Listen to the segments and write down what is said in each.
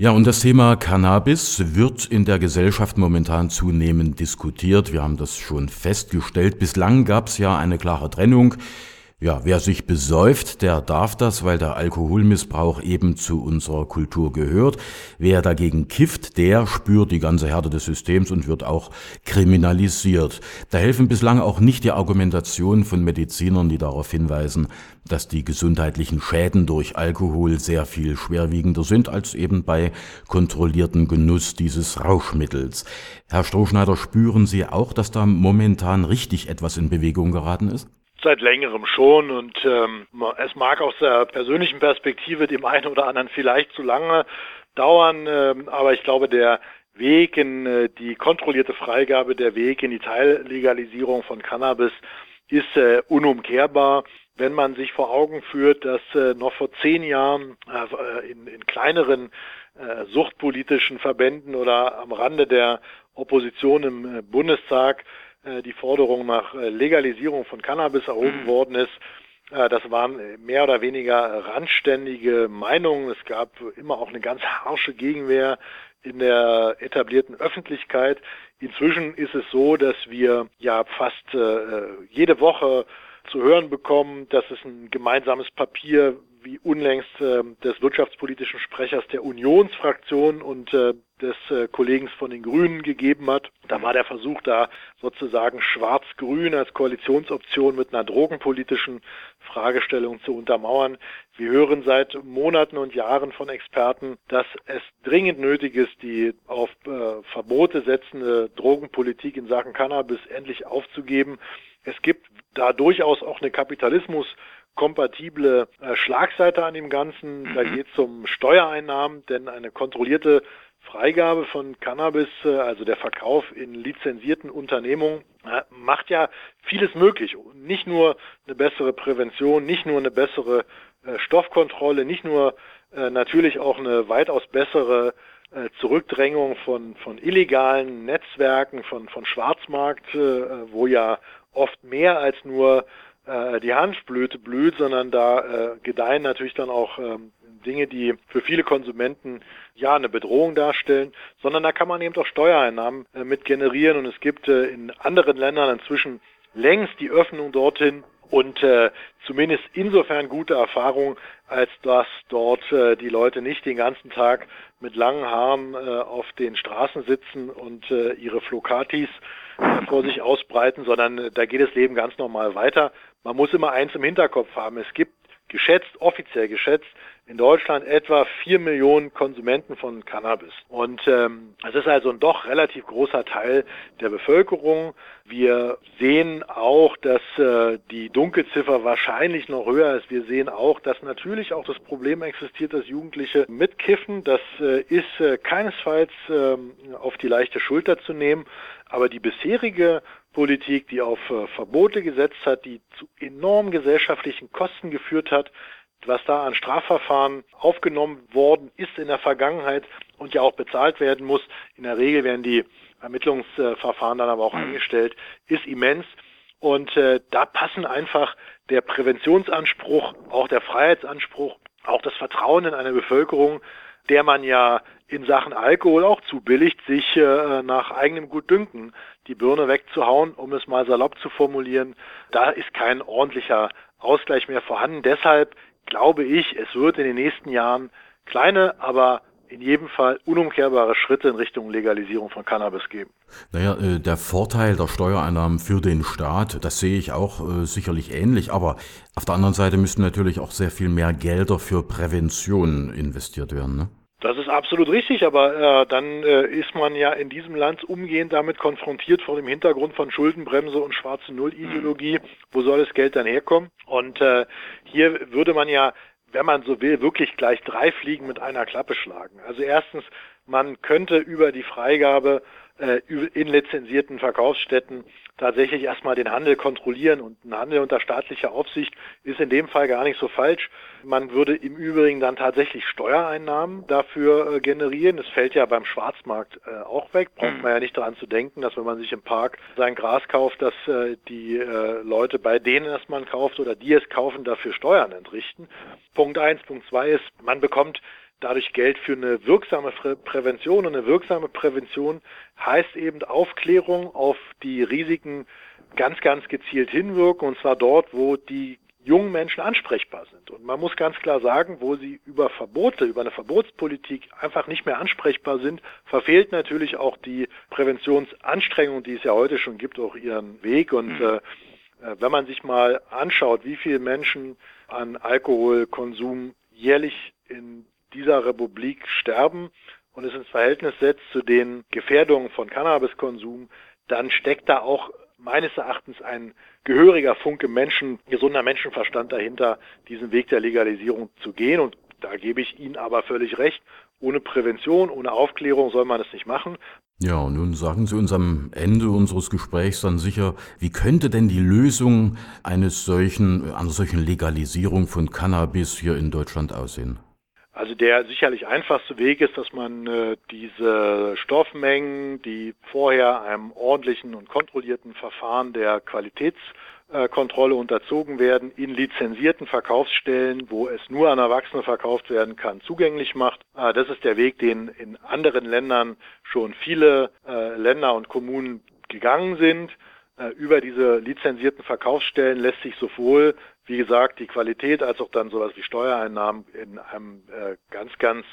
Ja, und das Thema Cannabis wird in der Gesellschaft momentan zunehmend diskutiert. Wir haben das schon festgestellt. Bislang gab es ja eine klare Trennung ja, wer sich besäuft, der darf das, weil der Alkoholmissbrauch eben zu unserer Kultur gehört. Wer dagegen kifft, der spürt die ganze Härte des Systems und wird auch kriminalisiert. Da helfen bislang auch nicht die Argumentationen von Medizinern, die darauf hinweisen, dass die gesundheitlichen Schäden durch Alkohol sehr viel schwerwiegender sind als eben bei kontrollierten Genuss dieses Rauschmittels. Herr Strohschneider, spüren Sie auch, dass da momentan richtig etwas in Bewegung geraten ist? Seit längerem schon und ähm, es mag aus der persönlichen Perspektive dem einen oder anderen vielleicht zu lange dauern, ähm, aber ich glaube, der Weg in äh, die kontrollierte Freigabe, der Weg in die Teillegalisierung von Cannabis ist äh, unumkehrbar. Wenn man sich vor Augen führt, dass äh, noch vor zehn Jahren äh, in, in kleineren äh, suchtpolitischen Verbänden oder am Rande der Opposition im äh, Bundestag die Forderung nach äh, Legalisierung von Cannabis erhoben mhm. worden ist. Äh, das waren mehr oder weniger randständige Meinungen. Es gab immer auch eine ganz harsche Gegenwehr in der etablierten Öffentlichkeit. Inzwischen ist es so, dass wir ja fast äh, jede Woche zu hören bekommen, dass es ein gemeinsames Papier wie unlängst äh, des wirtschaftspolitischen Sprechers der Unionsfraktion und äh, des äh, Kollegen von den Grünen gegeben hat. Da war der Versuch da sozusagen schwarz-grün als Koalitionsoption mit einer drogenpolitischen Fragestellung zu untermauern. Wir hören seit Monaten und Jahren von Experten, dass es dringend nötig ist, die auf äh, Verbote setzende Drogenpolitik in Sachen Cannabis endlich aufzugeben. Es gibt da durchaus auch eine Kapitalismus kompatible äh, Schlagseite an dem Ganzen. Da mhm. geht es um Steuereinnahmen, denn eine kontrollierte Freigabe von Cannabis, äh, also der Verkauf in lizenzierten Unternehmungen, äh, macht ja vieles möglich. Nicht nur eine bessere Prävention, nicht nur eine bessere äh, Stoffkontrolle, nicht nur natürlich auch eine weitaus bessere Zurückdrängung von, von illegalen Netzwerken, von, von Schwarzmarkt, wo ja oft mehr als nur die Hanfblüte blüht, sondern da gedeihen natürlich dann auch ähm, Dinge, die für viele Konsumenten ja eine Bedrohung darstellen, sondern da kann man eben auch Steuereinnahmen äh, mit generieren. Und es gibt äh, in anderen Ländern inzwischen längst die Öffnung dorthin und äh, zumindest insofern gute Erfahrung, als dass dort äh, die Leute nicht den ganzen Tag mit langen Haaren äh, auf den Straßen sitzen und äh, ihre Flokatis äh, vor sich ausbreiten, sondern äh, da geht das Leben ganz normal weiter. Man muss immer eins im Hinterkopf haben. Es gibt geschätzt, offiziell geschätzt, in Deutschland etwa vier Millionen Konsumenten von Cannabis. Und ähm, es ist also ein doch relativ großer Teil der Bevölkerung. Wir sehen auch, dass äh, die Dunkelziffer wahrscheinlich noch höher ist. Wir sehen auch, dass natürlich auch das Problem existiert, dass Jugendliche mitkiffen. Das äh, ist äh, keinesfalls äh, auf die leichte Schulter zu nehmen. Aber die bisherige Politik, die auf äh, Verbote gesetzt hat, die zu enormen gesellschaftlichen Kosten geführt hat, was da an Strafverfahren aufgenommen worden ist in der Vergangenheit und ja auch bezahlt werden muss. In der Regel werden die Ermittlungsverfahren dann aber auch mhm. eingestellt, ist immens. Und äh, da passen einfach der Präventionsanspruch, auch der Freiheitsanspruch, auch das Vertrauen in eine Bevölkerung, der man ja in Sachen Alkohol auch zubilligt, sich äh, nach eigenem Gutdünken die Birne wegzuhauen, um es mal salopp zu formulieren. Da ist kein ordentlicher Ausgleich mehr vorhanden. Deshalb glaube ich, es wird in den nächsten Jahren kleine, aber in jedem Fall unumkehrbare Schritte in Richtung Legalisierung von Cannabis geben. Naja, äh, der Vorteil der Steuereinnahmen für den Staat, das sehe ich auch äh, sicherlich ähnlich, aber auf der anderen Seite müssten natürlich auch sehr viel mehr Gelder für Prävention investiert werden. Ne? Das ist absolut richtig, aber äh, dann äh, ist man ja in diesem Land umgehend damit konfrontiert vor dem Hintergrund von Schuldenbremse und schwarze Null-Ideologie. Mhm. Wo soll das Geld dann herkommen? Und äh, hier würde man ja, wenn man so will, wirklich gleich drei Fliegen mit einer Klappe schlagen. Also erstens, man könnte über die Freigabe in lizenzierten Verkaufsstätten tatsächlich erstmal den Handel kontrollieren und ein Handel unter staatlicher Aufsicht ist in dem Fall gar nicht so falsch. Man würde im Übrigen dann tatsächlich Steuereinnahmen dafür äh, generieren. Es fällt ja beim Schwarzmarkt äh, auch weg. Braucht mhm. man ja nicht daran zu denken, dass wenn man sich im Park sein Gras kauft, dass äh, die äh, Leute, bei denen es man kauft oder die es kaufen, dafür Steuern entrichten. Punkt eins. Punkt zwei ist, man bekommt dadurch Geld für eine wirksame Prävention. Und eine wirksame Prävention heißt eben Aufklärung auf die Risiken ganz, ganz gezielt hinwirken. Und zwar dort, wo die jungen Menschen ansprechbar sind. Und man muss ganz klar sagen, wo sie über Verbote, über eine Verbotspolitik einfach nicht mehr ansprechbar sind, verfehlt natürlich auch die Präventionsanstrengung, die es ja heute schon gibt, auch ihren Weg. Und mhm. äh, wenn man sich mal anschaut, wie viele Menschen an Alkoholkonsum jährlich in dieser Republik sterben und es ins Verhältnis setzt zu den Gefährdungen von Cannabiskonsum, dann steckt da auch meines Erachtens ein gehöriger Funke Menschen, gesunder Menschenverstand dahinter, diesen Weg der Legalisierung zu gehen. Und da gebe ich Ihnen aber völlig recht. Ohne Prävention, ohne Aufklärung soll man es nicht machen. Ja, und nun sagen Sie uns am Ende unseres Gesprächs dann sicher, wie könnte denn die Lösung eines solchen, einer solchen Legalisierung von Cannabis hier in Deutschland aussehen? Also der sicherlich einfachste Weg ist, dass man äh, diese Stoffmengen, die vorher einem ordentlichen und kontrollierten Verfahren der Qualitätskontrolle unterzogen werden, in lizenzierten Verkaufsstellen, wo es nur an Erwachsene verkauft werden kann, zugänglich macht. Äh, das ist der Weg, den in anderen Ländern schon viele äh, Länder und Kommunen gegangen sind. Äh, über diese lizenzierten Verkaufsstellen lässt sich sowohl wie gesagt, die Qualität als auch dann sowas wie Steuereinnahmen in einem äh, ganz, ganz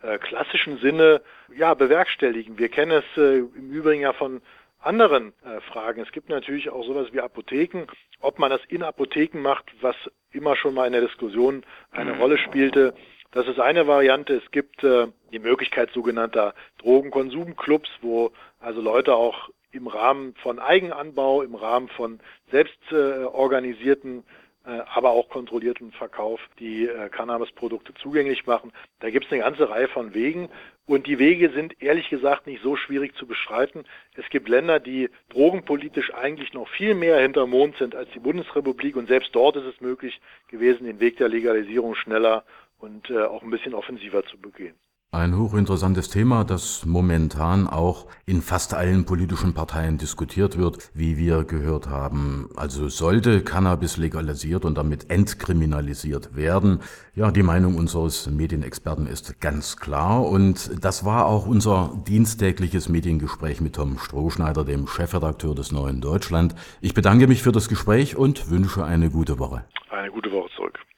äh, klassischen Sinne ja bewerkstelligen. Wir kennen es äh, im Übrigen ja von anderen äh, Fragen. Es gibt natürlich auch sowas wie Apotheken. Ob man das in Apotheken macht, was immer schon mal in der Diskussion eine mhm. Rolle spielte, das ist eine Variante. Es gibt äh, die Möglichkeit sogenannter Drogenkonsumclubs, wo also Leute auch im Rahmen von Eigenanbau, im Rahmen von selbst äh, organisierten äh, aber auch kontrollierten Verkauf die äh, Cannabisprodukte zugänglich machen. Da gibt es eine ganze Reihe von Wegen und die Wege sind ehrlich gesagt nicht so schwierig zu beschreiten. Es gibt Länder, die drogenpolitisch eigentlich noch viel mehr hinterm Mond sind als die Bundesrepublik und selbst dort ist es möglich gewesen, den Weg der Legalisierung schneller und äh, auch ein bisschen offensiver zu begehen. Ein hochinteressantes Thema, das momentan auch in fast allen politischen Parteien diskutiert wird, wie wir gehört haben. Also sollte Cannabis legalisiert und damit entkriminalisiert werden. Ja, die Meinung unseres Medienexperten ist ganz klar und das war auch unser dienstägliches Mediengespräch mit Tom Strohschneider, dem Chefredakteur des Neuen Deutschland. Ich bedanke mich für das Gespräch und wünsche eine gute Woche. Eine gute Woche.